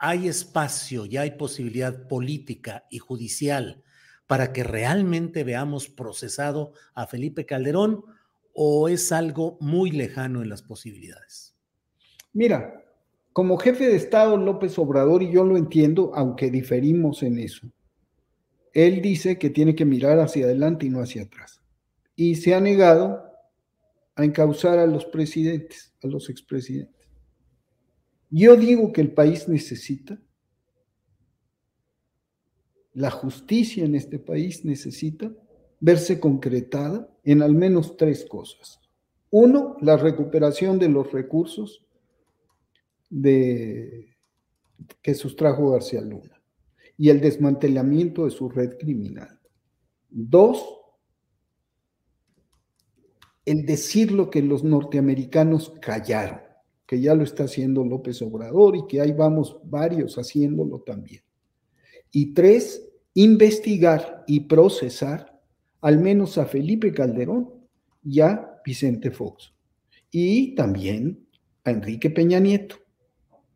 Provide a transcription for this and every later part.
Hay espacio, ya hay posibilidad política y judicial para que realmente veamos procesado a Felipe Calderón o es algo muy lejano en las posibilidades? Mira, como jefe de Estado López Obrador, y yo lo entiendo, aunque diferimos en eso, él dice que tiene que mirar hacia adelante y no hacia atrás. Y se ha negado a encauzar a los presidentes, a los expresidentes. Yo digo que el país necesita, la justicia en este país necesita verse concretada en al menos tres cosas. Uno, la recuperación de los recursos de, que sustrajo García Luna y el desmantelamiento de su red criminal. Dos, el decir lo que los norteamericanos callaron que ya lo está haciendo López Obrador y que ahí vamos varios haciéndolo también. Y tres, investigar y procesar al menos a Felipe Calderón y a Vicente Fox. Y también a Enrique Peña Nieto,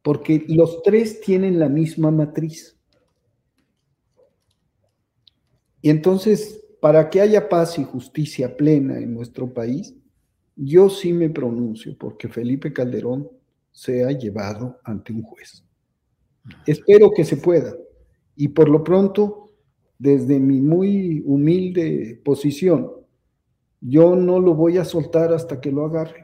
porque los tres tienen la misma matriz. Y entonces, para que haya paz y justicia plena en nuestro país, yo sí me pronuncio porque Felipe Calderón sea llevado ante un juez. Espero que se pueda. Y por lo pronto, desde mi muy humilde posición, yo no lo voy a soltar hasta que lo agarre.